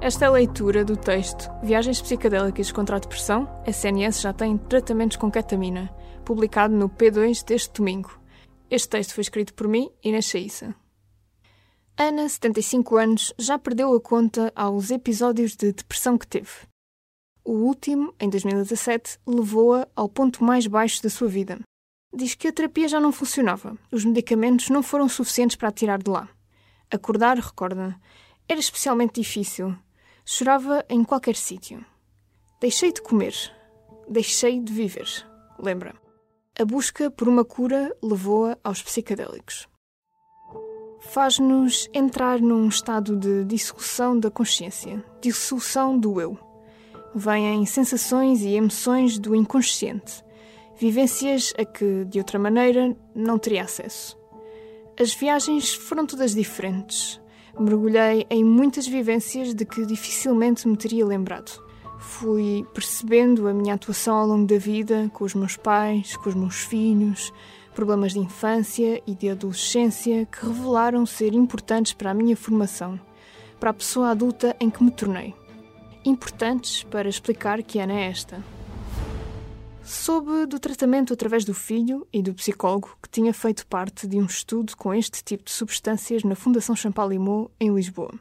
Esta é a leitura do texto Viagens Psicadélicas contra a Depressão, a CNS já tem tratamentos com ketamina, publicado no P2 deste domingo. Este texto foi escrito por mim, Inês Chaissa. Ana, 75 anos, já perdeu a conta aos episódios de depressão que teve. O último, em 2017, levou-a ao ponto mais baixo da sua vida. Diz que a terapia já não funcionava, os medicamentos não foram suficientes para a tirar de lá. Acordar, recorda, era especialmente difícil. Chorava em qualquer sítio. Deixei de comer. Deixei de viver. Lembra? A busca por uma cura levou-a aos psicadélicos. Faz-nos entrar num estado de dissolução da consciência, dissolução do eu. Vêm sensações e emoções do inconsciente, vivências a que, de outra maneira, não teria acesso. As viagens foram todas diferentes mergulhei em muitas vivências de que dificilmente me teria lembrado. Fui percebendo a minha atuação ao longo da vida com os meus pais, com os meus filhos, problemas de infância e de adolescência que revelaram ser importantes para a minha formação, para a pessoa adulta em que me tornei. Importantes para explicar que Ana é esta. Soube do tratamento através do filho e do psicólogo que tinha feito parte de um estudo com este tipo de substâncias na Fundação Champalimau, em Lisboa.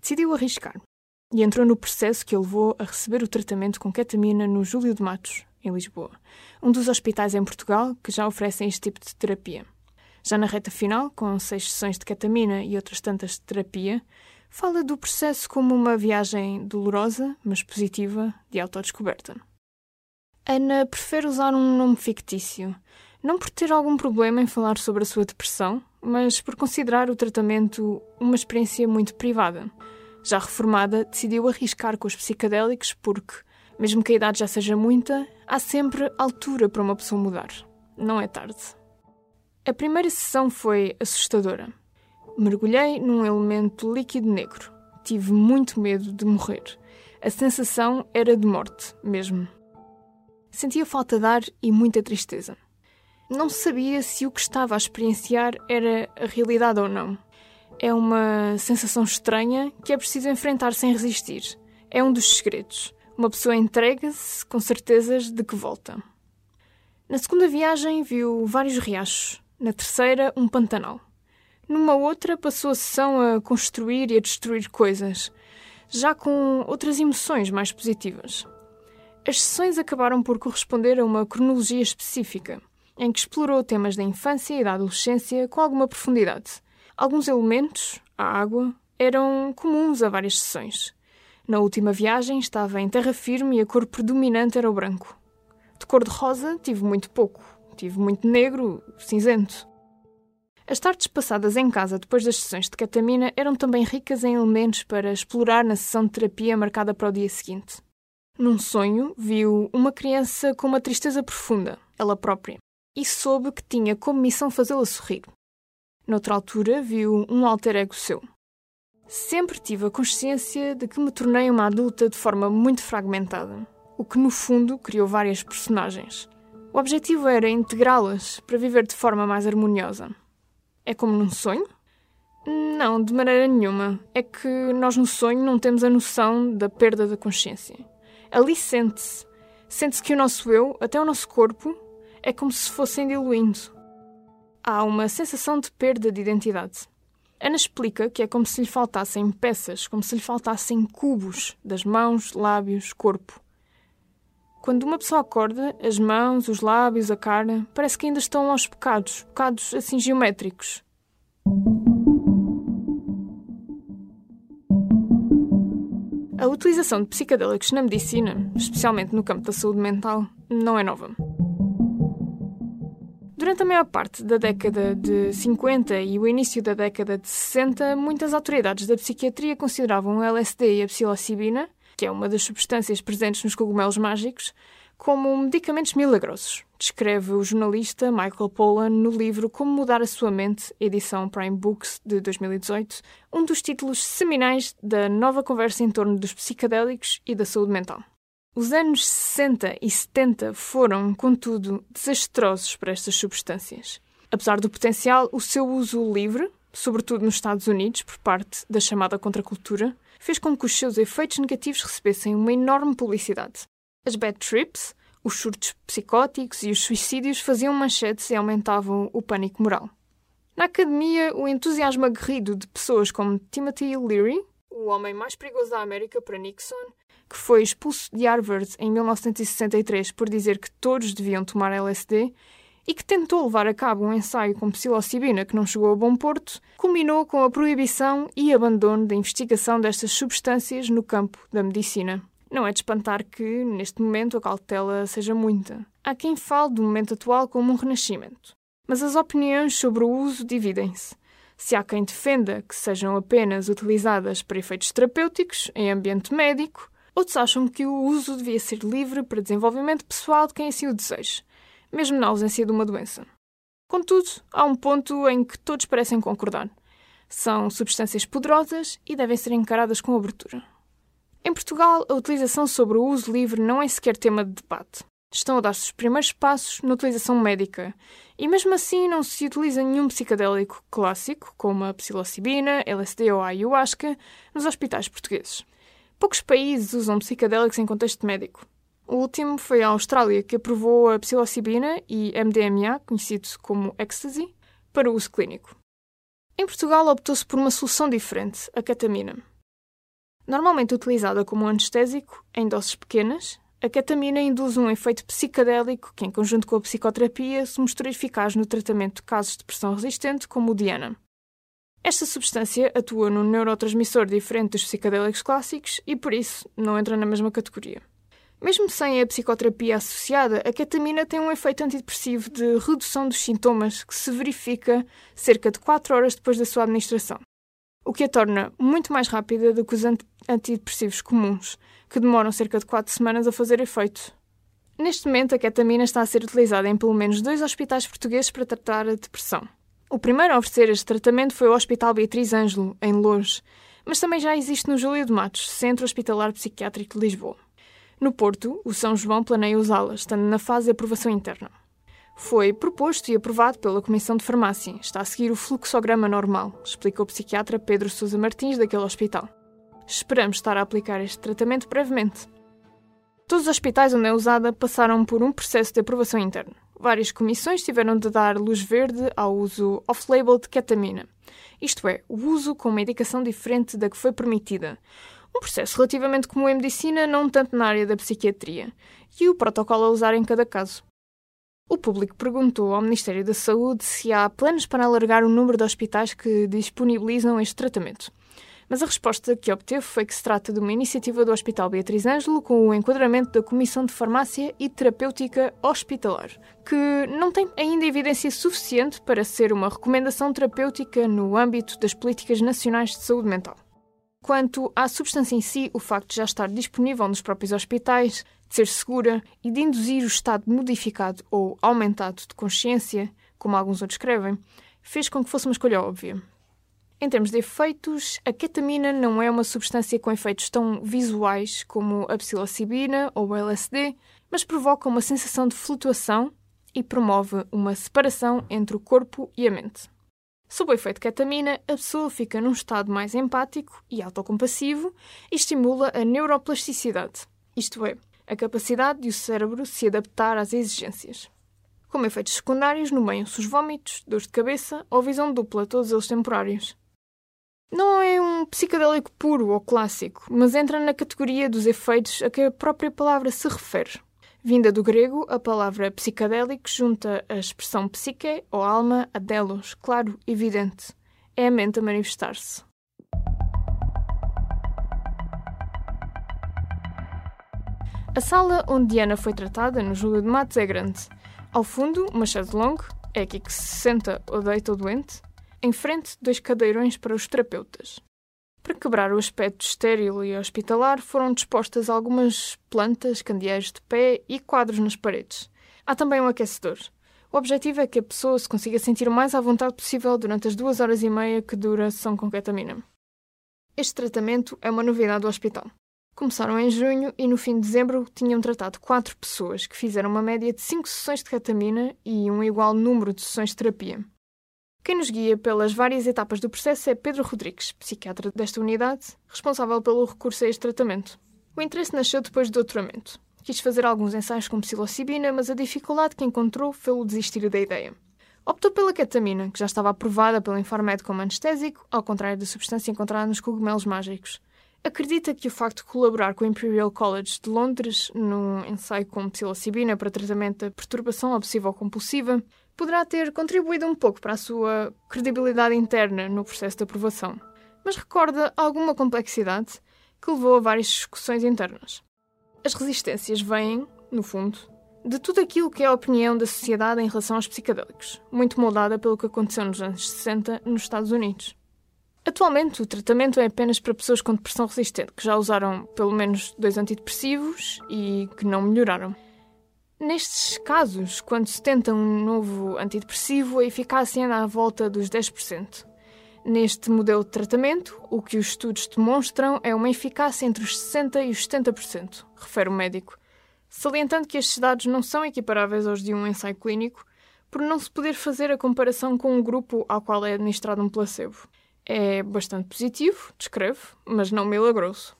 Decidiu arriscar e entrou no processo que o levou a receber o tratamento com ketamina no Júlio de Matos, em Lisboa, um dos hospitais em Portugal que já oferecem este tipo de terapia. Já na reta final, com seis sessões de ketamina e outras tantas de terapia, fala do processo como uma viagem dolorosa, mas positiva, de autodescoberta. Ana prefere usar um nome fictício, não por ter algum problema em falar sobre a sua depressão, mas por considerar o tratamento uma experiência muito privada. Já reformada, decidiu arriscar com os psicadélicos porque, mesmo que a idade já seja muita, há sempre altura para uma pessoa mudar. Não é tarde. A primeira sessão foi assustadora. Mergulhei num elemento líquido negro. Tive muito medo de morrer. A sensação era de morte, mesmo. Sentia falta de ar e muita tristeza. Não sabia se o que estava a experienciar era a realidade ou não. É uma sensação estranha que é preciso enfrentar sem resistir. É um dos segredos. Uma pessoa entrega-se com certezas de que volta. Na segunda viagem viu vários riachos. Na terceira, um pantanal. Numa outra, passou a sessão a construir e a destruir coisas, já com outras emoções mais positivas. As sessões acabaram por corresponder a uma cronologia específica, em que explorou temas da infância e da adolescência com alguma profundidade. Alguns elementos, a água, eram comuns a várias sessões. Na última viagem estava em terra firme e a cor predominante era o branco. De cor de rosa tive muito pouco, tive muito negro, cinzento. As tardes passadas em casa depois das sessões de ketamina eram também ricas em elementos para explorar na sessão de terapia marcada para o dia seguinte. Num sonho, viu uma criança com uma tristeza profunda, ela própria, e soube que tinha como missão fazê-la sorrir. Noutra altura, viu um alter ego seu. Sempre tive a consciência de que me tornei uma adulta de forma muito fragmentada, o que no fundo criou várias personagens. O objetivo era integrá-las para viver de forma mais harmoniosa. É como num sonho? Não, de maneira nenhuma. É que nós no sonho não temos a noção da perda da consciência ali sente-se. Sente-se que o nosso eu, até o nosso corpo, é como se fossem diluindo. Há uma sensação de perda de identidade. Ana explica que é como se lhe faltassem peças, como se lhe faltassem cubos das mãos, lábios, corpo. Quando uma pessoa acorda, as mãos, os lábios, a cara, parece que ainda estão aos bocados, bocados assim geométricos. A utilização de psicadélicos na medicina, especialmente no campo da saúde mental, não é nova. Durante a maior parte da década de 50 e o início da década de 60, muitas autoridades da psiquiatria consideravam o LSD e a psilocibina, que é uma das substâncias presentes nos cogumelos mágicos, como medicamentos milagrosos, descreve o jornalista Michael Pollan no livro Como Mudar a Sua Mente, edição Prime Books de 2018, um dos títulos seminais da nova conversa em torno dos psicadélicos e da saúde mental. Os anos 60 e 70 foram, contudo, desastrosos para estas substâncias. Apesar do potencial, o seu uso livre, sobretudo nos Estados Unidos, por parte da chamada contracultura, fez com que os seus efeitos negativos recebessem uma enorme publicidade. As bad trips, os surtos psicóticos e os suicídios faziam manchetes e aumentavam o pânico moral. Na academia, o entusiasmo aguerrido de pessoas como Timothy Leary, o homem mais perigoso da América para Nixon, que foi expulso de Harvard em 1963 por dizer que todos deviam tomar LSD, e que tentou levar a cabo um ensaio com psilocibina que não chegou a bom porto, culminou com a proibição e abandono da investigação destas substâncias no campo da medicina. Não é de espantar que, neste momento, a cautela seja muita. Há quem fale do momento atual como um renascimento. Mas as opiniões sobre o uso dividem-se. Se há quem defenda que sejam apenas utilizadas para efeitos terapêuticos em ambiente médico, outros acham que o uso devia ser livre para desenvolvimento pessoal de quem assim o deseja, mesmo na ausência de uma doença. Contudo, há um ponto em que todos parecem concordar. São substâncias poderosas e devem ser encaradas com abertura. Em Portugal, a utilização sobre o uso livre não é sequer tema de debate. Estão a dar-se os primeiros passos na utilização médica, e mesmo assim não se utiliza nenhum psicodélico clássico, como a psilocibina, LSD ou a ayahuasca, nos hospitais portugueses. Poucos países usam psicodélicos em contexto médico. O último foi a Austrália, que aprovou a psilocibina e MDMA, conhecido como ecstasy, para uso clínico. Em Portugal optou-se por uma solução diferente, a ketamina. Normalmente utilizada como anestésico, em doses pequenas, a ketamina induz um efeito psicadélico que, em conjunto com a psicoterapia, se mostra eficaz no tratamento de casos de depressão resistente, como o Diana. Esta substância atua num neurotransmissor diferente dos psicadélicos clássicos e, por isso, não entra na mesma categoria. Mesmo sem a psicoterapia associada, a ketamina tem um efeito antidepressivo de redução dos sintomas que se verifica cerca de 4 horas depois da sua administração o que a torna muito mais rápida do que os antidepressivos comuns, que demoram cerca de 4 semanas a fazer efeito. Neste momento, a ketamina está a ser utilizada em pelo menos dois hospitais portugueses para tratar a depressão. O primeiro a oferecer este tratamento foi o Hospital Beatriz Ângelo, em Lourdes, mas também já existe no Júlio de Matos, Centro Hospitalar Psiquiátrico de Lisboa. No Porto, o São João planeia usá-la, estando na fase de aprovação interna. Foi proposto e aprovado pela Comissão de Farmácia. Está a seguir o fluxograma normal, explicou o psiquiatra Pedro Sousa Martins daquele hospital. Esperamos estar a aplicar este tratamento brevemente. Todos os hospitais onde é usada passaram por um processo de aprovação interna. Várias comissões tiveram de dar luz verde ao uso off-label de ketamina, isto é, o uso com uma indicação diferente da que foi permitida. Um processo relativamente comum em medicina, não tanto na área da psiquiatria, e o protocolo a usar em cada caso. O público perguntou ao Ministério da Saúde se há planos para alargar o número de hospitais que disponibilizam este tratamento. Mas a resposta que obteve foi que se trata de uma iniciativa do Hospital Beatriz Ângelo com o enquadramento da Comissão de Farmácia e Terapêutica Hospitalar, que não tem ainda evidência suficiente para ser uma recomendação terapêutica no âmbito das políticas nacionais de saúde mental. Quanto à substância em si, o facto de já estar disponível nos próprios hospitais de ser segura e de induzir o estado modificado ou aumentado de consciência, como alguns outros escrevem, fez com que fosse uma escolha óbvia. Em termos de efeitos, a ketamina não é uma substância com efeitos tão visuais como a psilocibina ou o LSD, mas provoca uma sensação de flutuação e promove uma separação entre o corpo e a mente. Sob o efeito ketamina, a pessoa fica num estado mais empático e autocompassivo e estimula a neuroplasticidade, isto é, a capacidade de o cérebro se adaptar às exigências. Como efeitos secundários, nomeiam-se os vômitos, dores de cabeça ou visão dupla, todos eles temporários. Não é um psicodélico puro ou clássico, mas entra na categoria dos efeitos a que a própria palavra se refere. Vinda do grego, a palavra psicadélico junta a expressão psique ou alma a delos, claro, evidente. É a mente a manifestar-se. A sala onde Diana foi tratada, no Júlio de Matos, é grande. Ao fundo, uma chaise longue, é aqui que se senta ou deita o doente, em frente dois cadeirões para os terapeutas. Para quebrar o aspecto estéril e hospitalar, foram dispostas algumas plantas, candeeiros de pé e quadros nas paredes. Há também um aquecedor. O objetivo é que a pessoa se consiga sentir o mais à vontade possível durante as duas horas e meia que dura a sessão com ketamina. Este tratamento é uma novidade do hospital. Começaram em junho e no fim de dezembro tinham tratado quatro pessoas que fizeram uma média de cinco sessões de ketamina e um igual número de sessões de terapia. Quem nos guia pelas várias etapas do processo é Pedro Rodrigues, psiquiatra desta unidade, responsável pelo recurso a este tratamento. O interesse nasceu depois do doutoramento. Quis fazer alguns ensaios com psilocibina, mas a dificuldade que encontrou fez-o desistir da ideia. Optou pela ketamina, que já estava aprovada pelo Infarmed como anestésico, ao contrário da substância encontrada nos cogumelos mágicos. Acredita que o facto de colaborar com o Imperial College de Londres num ensaio com psilocibina para tratamento da perturbação obsessiva-compulsiva poderá ter contribuído um pouco para a sua credibilidade interna no processo de aprovação, mas recorda alguma complexidade que levou a várias discussões internas. As resistências vêm, no fundo, de tudo aquilo que é a opinião da sociedade em relação aos psicadélicos, muito moldada pelo que aconteceu nos anos 60 nos Estados Unidos. Atualmente, o tratamento é apenas para pessoas com depressão resistente, que já usaram pelo menos dois antidepressivos e que não melhoraram. Nestes casos, quando se tenta um novo antidepressivo, a eficácia anda à volta dos 10%. Neste modelo de tratamento, o que os estudos demonstram é uma eficácia entre os 60% e os 70%, refere o médico, salientando que estes dados não são equiparáveis aos de um ensaio clínico, por não se poder fazer a comparação com um grupo ao qual é administrado um placebo. É bastante positivo, descreve, mas não milagroso.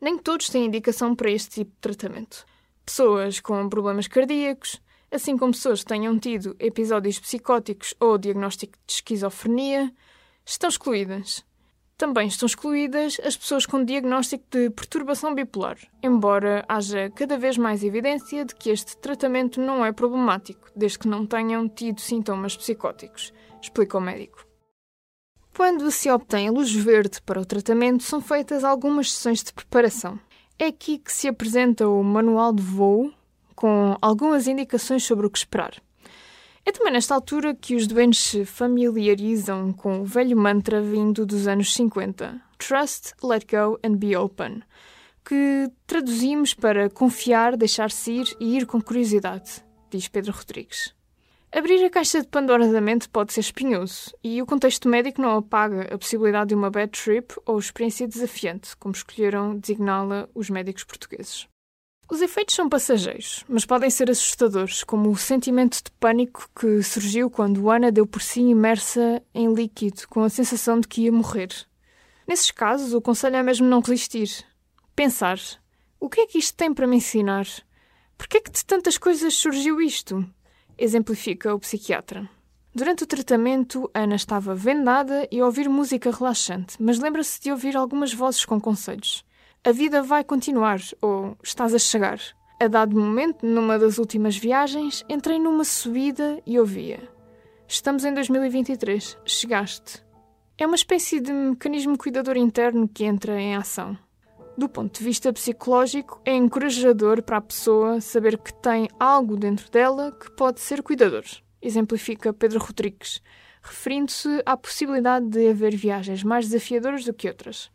Nem todos têm indicação para este tipo de tratamento pessoas com problemas cardíacos, assim como pessoas que tenham tido episódios psicóticos ou diagnóstico de esquizofrenia, estão excluídas. Também estão excluídas as pessoas com diagnóstico de perturbação bipolar, embora haja cada vez mais evidência de que este tratamento não é problemático, desde que não tenham tido sintomas psicóticos, explica o médico. Quando se obtém a luz verde para o tratamento, são feitas algumas sessões de preparação. É aqui que se apresenta o manual de voo com algumas indicações sobre o que esperar. É também nesta altura que os doentes se familiarizam com o velho mantra vindo dos anos 50, Trust, Let Go and Be Open, que traduzimos para confiar, deixar-se ir e ir com curiosidade, diz Pedro Rodrigues. Abrir a caixa de Pandora da mente pode ser espinhoso, e o contexto médico não apaga a possibilidade de uma bad trip ou experiência desafiante, como escolheram designá-la os médicos portugueses. Os efeitos são passageiros, mas podem ser assustadores, como o sentimento de pânico que surgiu quando Ana deu por si imersa em líquido, com a sensação de que ia morrer. Nesses casos, o conselho é mesmo não resistir. Pensar: o que é que isto tem para me ensinar? Por que é que de tantas coisas surgiu isto? Exemplifica o psiquiatra. Durante o tratamento, Ana estava vendada e a ouvir música relaxante, mas lembra-se de ouvir algumas vozes com conselhos. A vida vai continuar, ou estás a chegar. A dado momento, numa das últimas viagens, entrei numa subida e ouvia. Estamos em 2023, chegaste. É uma espécie de mecanismo cuidador interno que entra em ação. Do ponto de vista psicológico, é encorajador para a pessoa saber que tem algo dentro dela que pode ser cuidador, exemplifica Pedro Rodrigues, referindo-se à possibilidade de haver viagens mais desafiadoras do que outras.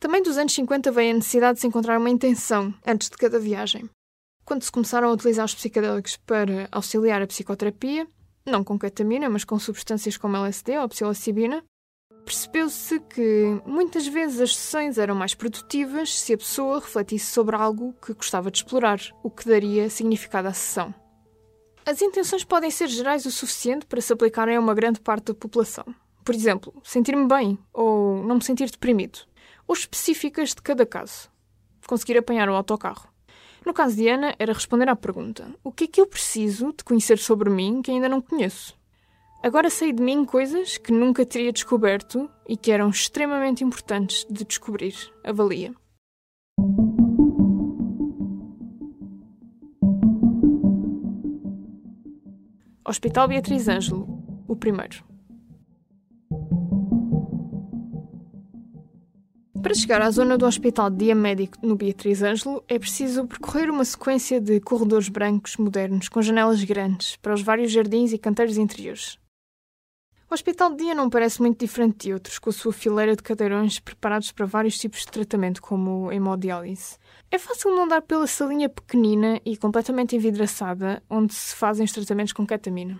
Também dos anos 50 veio a necessidade de se encontrar uma intenção antes de cada viagem. Quando se começaram a utilizar os psicodélicos para auxiliar a psicoterapia, não com ketamina, mas com substâncias como LSD ou psilocibina, Percebeu-se que muitas vezes as sessões eram mais produtivas se a pessoa refletisse sobre algo que gostava de explorar, o que daria significado à sessão. As intenções podem ser gerais o suficiente para se aplicarem a uma grande parte da população. Por exemplo, sentir-me bem ou não me sentir deprimido. Ou específicas de cada caso. Conseguir apanhar o autocarro. No caso de Ana, era responder à pergunta: o que é que eu preciso de conhecer sobre mim que ainda não conheço? Agora sei de mim coisas que nunca teria descoberto e que eram extremamente importantes de descobrir. Avalia. Hospital Beatriz Ângelo, o primeiro. Para chegar à zona do Hospital de Dia Médico no Beatriz Ângelo, é preciso percorrer uma sequência de corredores brancos modernos com janelas grandes para os vários jardins e canteiros interiores. O Hospital de Dia não parece muito diferente de outros, com a sua fileira de cadeirões preparados para vários tipos de tratamento, como hemodiálise. É fácil não dar pela salinha pequenina e completamente envidraçada onde se fazem os tratamentos com ketamina.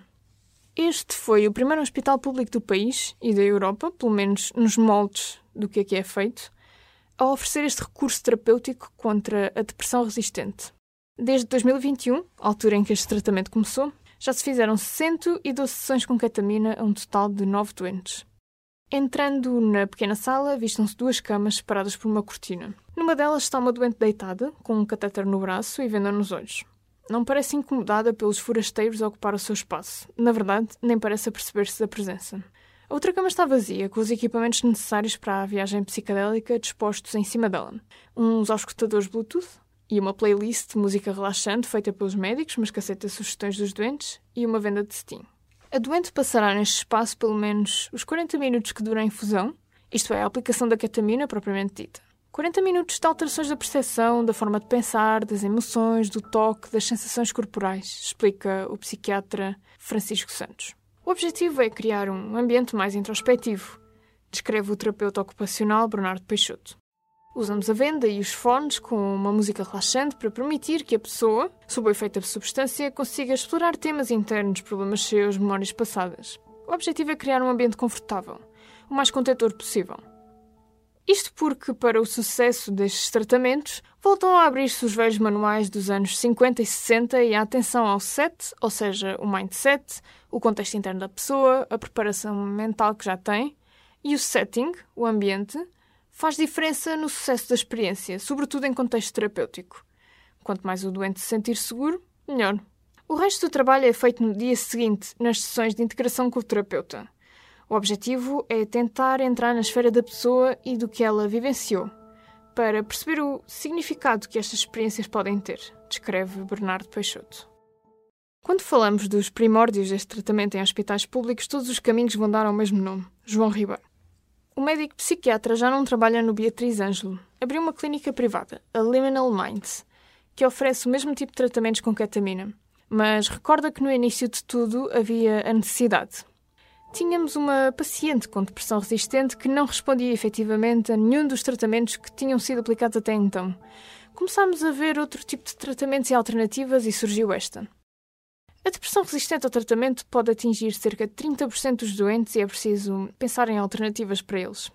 Este foi o primeiro hospital público do país e da Europa, pelo menos nos moldes do que aqui é feito, a oferecer este recurso terapêutico contra a depressão resistente. Desde 2021, altura em que este tratamento começou, já se fizeram 112 sessões com ketamina a um total de 9 doentes. Entrando na pequena sala, vistam-se duas camas separadas por uma cortina. Numa delas está uma doente deitada, com um catéter no braço e venda nos olhos. Não parece incomodada pelos forasteiros a ocupar o seu espaço. Na verdade, nem parece aperceber-se da presença. A outra cama está vazia, com os equipamentos necessários para a viagem psicadélica dispostos em cima dela. Uns auscultadores Bluetooth e uma playlist de música relaxante feita pelos médicos, mas que aceita sugestões dos doentes, e uma venda de Steam. A doente passará neste espaço pelo menos os 40 minutos que dura a infusão, isto é, a aplicação da ketamina propriamente dita. 40 minutos de alterações da percepção, da forma de pensar, das emoções, do toque, das sensações corporais, explica o psiquiatra Francisco Santos. O objetivo é criar um ambiente mais introspectivo, descreve o terapeuta ocupacional Bernardo Peixoto. Usamos a venda e os fones com uma música relaxante para permitir que a pessoa, sob o efeito da substância, consiga explorar temas internos, problemas seus, memórias passadas. O objetivo é criar um ambiente confortável, o mais contentor possível. Isto porque, para o sucesso destes tratamentos, voltam a abrir-se os velhos manuais dos anos 50 e 60 e a atenção ao set, ou seja, o mindset, o contexto interno da pessoa, a preparação mental que já tem, e o setting, o ambiente, faz diferença no sucesso da experiência, sobretudo em contexto terapêutico. Quanto mais o doente se sentir seguro, melhor. O resto do trabalho é feito no dia seguinte, nas sessões de integração com o terapeuta. O objetivo é tentar entrar na esfera da pessoa e do que ela vivenciou, para perceber o significado que estas experiências podem ter, descreve Bernardo Peixoto. Quando falamos dos primórdios deste tratamento em hospitais públicos, todos os caminhos vão dar ao mesmo nome, João Ribeiro. O médico psiquiatra já não trabalha no Beatriz Ângelo. Abriu uma clínica privada, a Liminal Minds, que oferece o mesmo tipo de tratamentos com ketamina. Mas recorda que no início de tudo havia a necessidade, Tínhamos uma paciente com depressão resistente que não respondia efetivamente a nenhum dos tratamentos que tinham sido aplicados até então. Começámos a ver outro tipo de tratamentos e alternativas e surgiu esta. A depressão resistente ao tratamento pode atingir cerca de 30% dos doentes e é preciso pensar em alternativas para eles.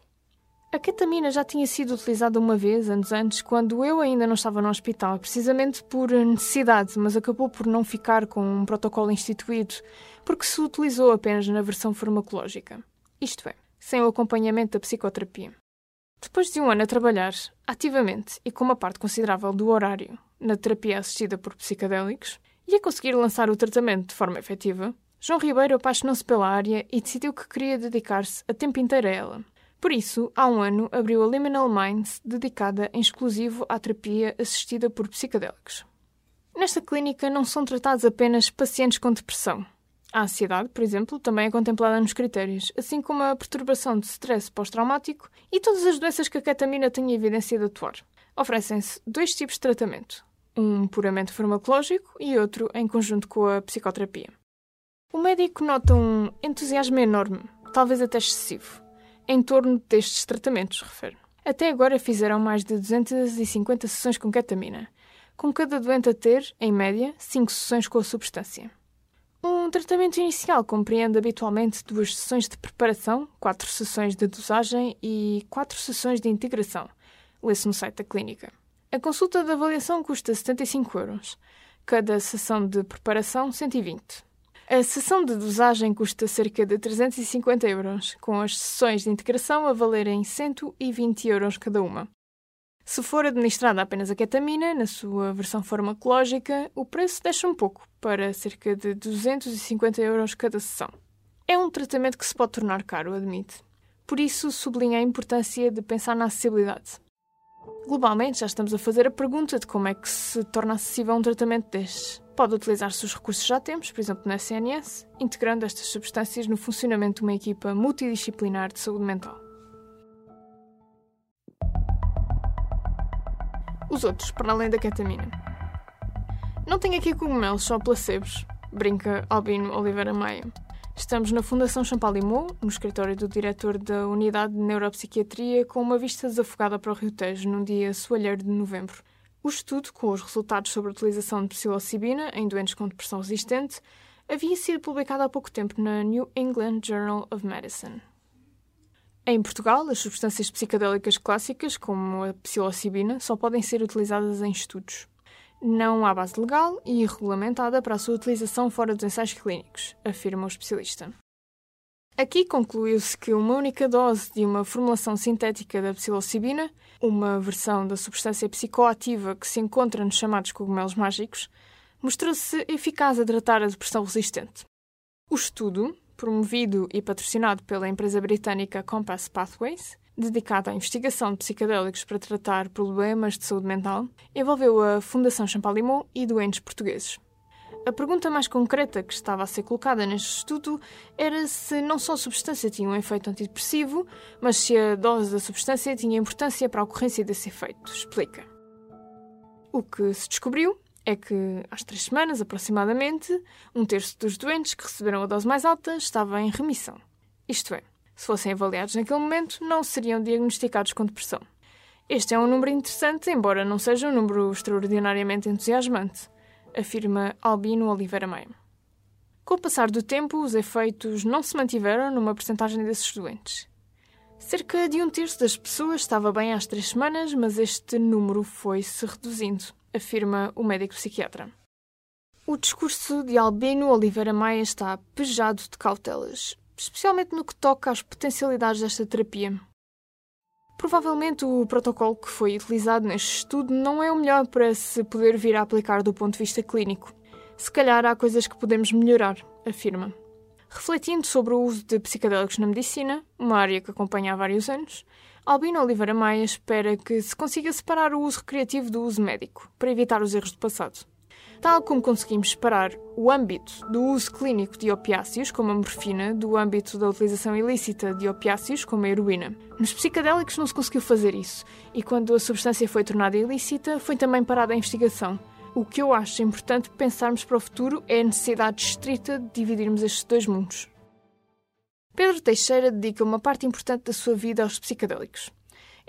A ketamina já tinha sido utilizada uma vez, anos antes, quando eu ainda não estava no hospital, precisamente por necessidade, mas acabou por não ficar com um protocolo instituído, porque se utilizou apenas na versão farmacológica. Isto é, sem o acompanhamento da psicoterapia. Depois de um ano a trabalhar, ativamente e com uma parte considerável do horário, na terapia assistida por psicadélicos, e a conseguir lançar o tratamento de forma efetiva, João Ribeiro apaixonou-se pela área e decidiu que queria dedicar-se a tempo inteiro a ela. Por isso, há um ano, abriu a Liminal Minds, dedicada em exclusivo à terapia assistida por psicodélicos. Nesta clínica não são tratados apenas pacientes com depressão. A ansiedade, por exemplo, também é contemplada nos critérios, assim como a perturbação de stress pós-traumático e todas as doenças que a ketamina tem evidência de atuar. Oferecem-se dois tipos de tratamento, um puramente farmacológico e outro em conjunto com a psicoterapia. O médico nota um entusiasmo enorme, talvez até excessivo, em torno destes tratamentos, refere. Até agora fizeram mais de 250 sessões com ketamina, com cada doente a ter, em média, 5 sessões com a substância. Um tratamento inicial compreende habitualmente duas sessões de preparação, quatro sessões de dosagem e quatro sessões de integração. Lê-se no site da clínica. A consulta de avaliação custa 75 euros. Cada sessão de preparação, 120. A sessão de dosagem custa cerca de 350 euros, com as sessões de integração a valerem 120 euros cada uma. Se for administrada apenas a ketamina, na sua versão farmacológica, o preço deixa um pouco, para cerca de 250 euros cada sessão. É um tratamento que se pode tornar caro, admite. Por isso, sublinha a importância de pensar na acessibilidade. Globalmente, já estamos a fazer a pergunta de como é que se torna acessível um tratamento destes. Pode utilizar-se os recursos que já temos, por exemplo, na SNS, integrando estas substâncias no funcionamento de uma equipa multidisciplinar de saúde mental. os outros, para além da ketamina. Não tenho aqui cogumelos, só placebos, brinca Albino Oliveira Maia. Estamos na Fundação Champalimau, no escritório do diretor da Unidade de Neuropsiquiatria, com uma vista desafogada para o Rio Tejo, num dia soalheiro de novembro. O estudo, com os resultados sobre a utilização de psilocibina em doentes com depressão resistente, havia sido publicado há pouco tempo na New England Journal of Medicine. Em Portugal, as substâncias psicodélicas clássicas, como a psilocibina, só podem ser utilizadas em estudos. Não há base legal e regulamentada para a sua utilização fora dos ensaios clínicos, afirma o especialista. Aqui concluiu-se que uma única dose de uma formulação sintética da psilocibina, uma versão da substância psicoativa que se encontra nos chamados cogumelos mágicos, mostrou-se eficaz a tratar a depressão resistente. O estudo, promovido e patrocinado pela empresa britânica Compass Pathways, dedicado à investigação de psicodélicos para tratar problemas de saúde mental, envolveu a Fundação Champalimau e doentes portugueses. A pergunta mais concreta que estava a ser colocada neste estudo era se não só a substância tinha um efeito antidepressivo, mas se a dose da substância tinha importância para a ocorrência desse efeito. Explica. O que se descobriu é que, às três semanas aproximadamente, um terço dos doentes que receberam a dose mais alta estava em remissão. Isto é, se fossem avaliados naquele momento, não seriam diagnosticados com depressão. Este é um número interessante, embora não seja um número extraordinariamente entusiasmante, afirma Albino Oliveira Maia. Com o passar do tempo, os efeitos não se mantiveram numa percentagem desses doentes. Cerca de um terço das pessoas estava bem às três semanas, mas este número foi-se reduzindo afirma o médico psiquiatra. O discurso de Albino Oliveira Maia está pejado de cautelas, especialmente no que toca às potencialidades desta terapia. Provavelmente o protocolo que foi utilizado neste estudo não é o melhor para se poder vir a aplicar do ponto de vista clínico. Se calhar há coisas que podemos melhorar, afirma. Refletindo sobre o uso de psicodélicos na medicina, uma área que acompanha há vários anos, Albino Oliveira Maia espera que se consiga separar o uso recreativo do uso médico, para evitar os erros do passado. Tal como conseguimos separar o âmbito do uso clínico de opiáceos, como a morfina, do âmbito da utilização ilícita de opiáceos, como a heroína. Nos psicodélicos não se conseguiu fazer isso, e quando a substância foi tornada ilícita, foi também parada a investigação. O que eu acho importante pensarmos para o futuro é a necessidade estrita de dividirmos estes dois mundos. Pedro Teixeira dedica uma parte importante da sua vida aos psicodélicos.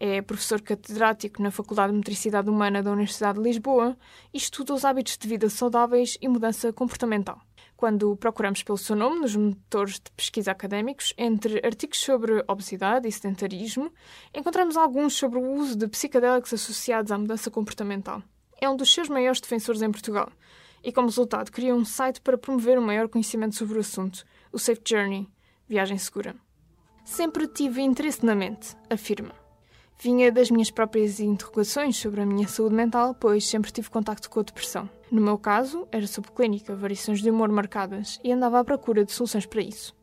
É professor catedrático na Faculdade de Metricidade Humana da Universidade de Lisboa e estuda os hábitos de vida saudáveis e mudança comportamental. Quando procuramos pelo seu nome nos motores de pesquisa académicos, entre artigos sobre obesidade e sedentarismo, encontramos alguns sobre o uso de psicodélicos associados à mudança comportamental. É um dos seus maiores defensores em Portugal e, como resultado, criou um site para promover um maior conhecimento sobre o assunto, o Safe Journey, viagem segura. Sempre tive interesse na mente, afirma. Vinha das minhas próprias interrogações sobre a minha saúde mental, pois sempre tive contacto com a depressão. No meu caso, era subclínica, variações de humor marcadas, e andava à procura de soluções para isso.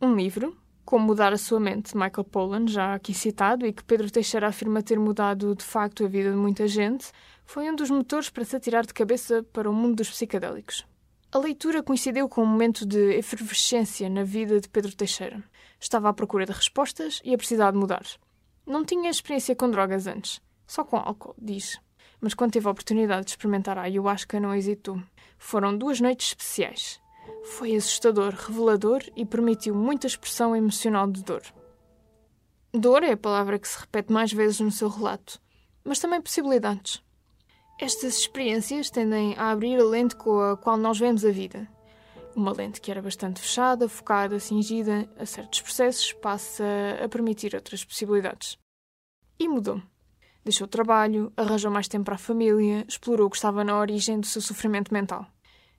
Um livro, Como Mudar a Sua Mente, de Michael Pollan, já aqui citado, e que Pedro Teixeira afirma ter mudado de facto a vida de muita gente, foi um dos motores para se atirar de cabeça para o mundo dos psicadélicos. A leitura coincidiu com um momento de efervescência na vida de Pedro Teixeira. Estava à procura de respostas e a precisar de mudar. Não tinha experiência com drogas antes, só com álcool, diz. Mas quando teve a oportunidade de experimentar a ayahuasca, não hesitou. Foram duas noites especiais. Foi assustador, revelador e permitiu muita expressão emocional de dor. Dor é a palavra que se repete mais vezes no seu relato, mas também possibilidades. Estas experiências tendem a abrir a lente com a qual nós vemos a vida. Uma lente que era bastante fechada, focada, cingida a certos processos, passa a permitir outras possibilidades. E mudou. Deixou o trabalho, arranjou mais tempo para a família, explorou o que estava na origem do seu sofrimento mental.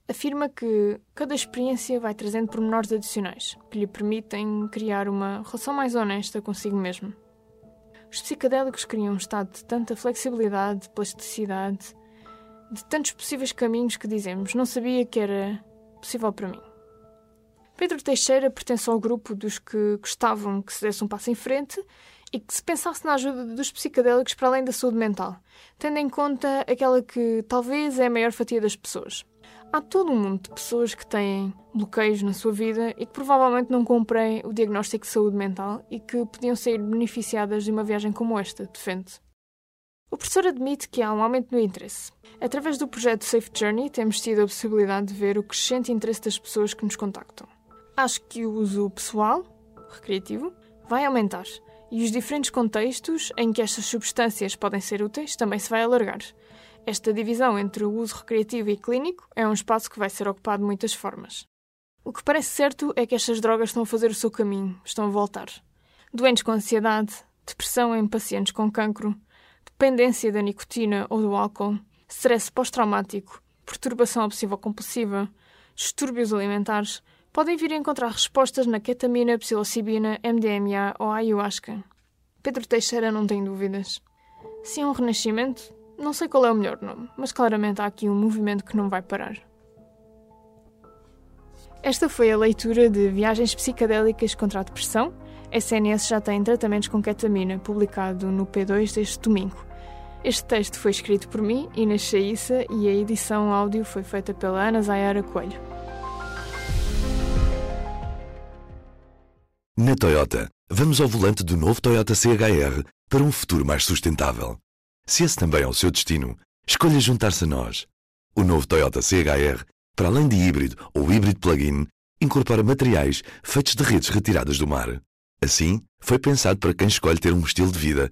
Afirma que cada experiência vai trazendo pormenores adicionais que lhe permitem criar uma relação mais honesta consigo mesmo. Os psicadélicos criam um estado de tanta flexibilidade, plasticidade, de tantos possíveis caminhos que dizemos, não sabia que era possível para mim. Pedro Teixeira pertence ao grupo dos que gostavam que se desse um passo em frente e que se pensasse na ajuda dos psicadélicos para além da saúde mental, tendo em conta aquela que talvez é a maior fatia das pessoas. Há todo um mundo de pessoas que têm bloqueios na sua vida e que provavelmente não cumprem o diagnóstico de saúde mental e que podiam ser beneficiadas de uma viagem como esta, defende. O professor admite que há um aumento no interesse. Através do projeto Safe Journey, temos tido a possibilidade de ver o crescente interesse das pessoas que nos contactam. Acho que o uso pessoal, recreativo, vai aumentar e os diferentes contextos em que estas substâncias podem ser úteis também se vai alargar. Esta divisão entre o uso recreativo e clínico é um espaço que vai ser ocupado de muitas formas. O que parece certo é que estas drogas estão a fazer o seu caminho, estão a voltar. Doentes com ansiedade, depressão em pacientes com cancro, dependência da nicotina ou do álcool, stress pós-traumático, perturbação obsessiva-compulsiva, distúrbios alimentares, podem vir a encontrar respostas na ketamina, psilocibina, MDMA ou ayahuasca. Pedro Teixeira não tem dúvidas. Se é um renascimento, não sei qual é o melhor nome, mas claramente há aqui um movimento que não vai parar. Esta foi a leitura de Viagens Psicadélicas contra a Depressão. SNS já tem tratamentos com ketamina, publicado no P2 deste domingo. Este texto foi escrito por mim, Inês Chaissa, e a edição áudio foi feita pela Ana Zayara Coelho. Na Toyota, vamos ao volante do novo Toyota CHR para um futuro mais sustentável. Se esse também é o seu destino, escolha juntar-se a nós. O novo Toyota CHR, para além de híbrido ou híbrido plug-in, incorpora materiais feitos de redes retiradas do mar. Assim, foi pensado para quem escolhe ter um estilo de vida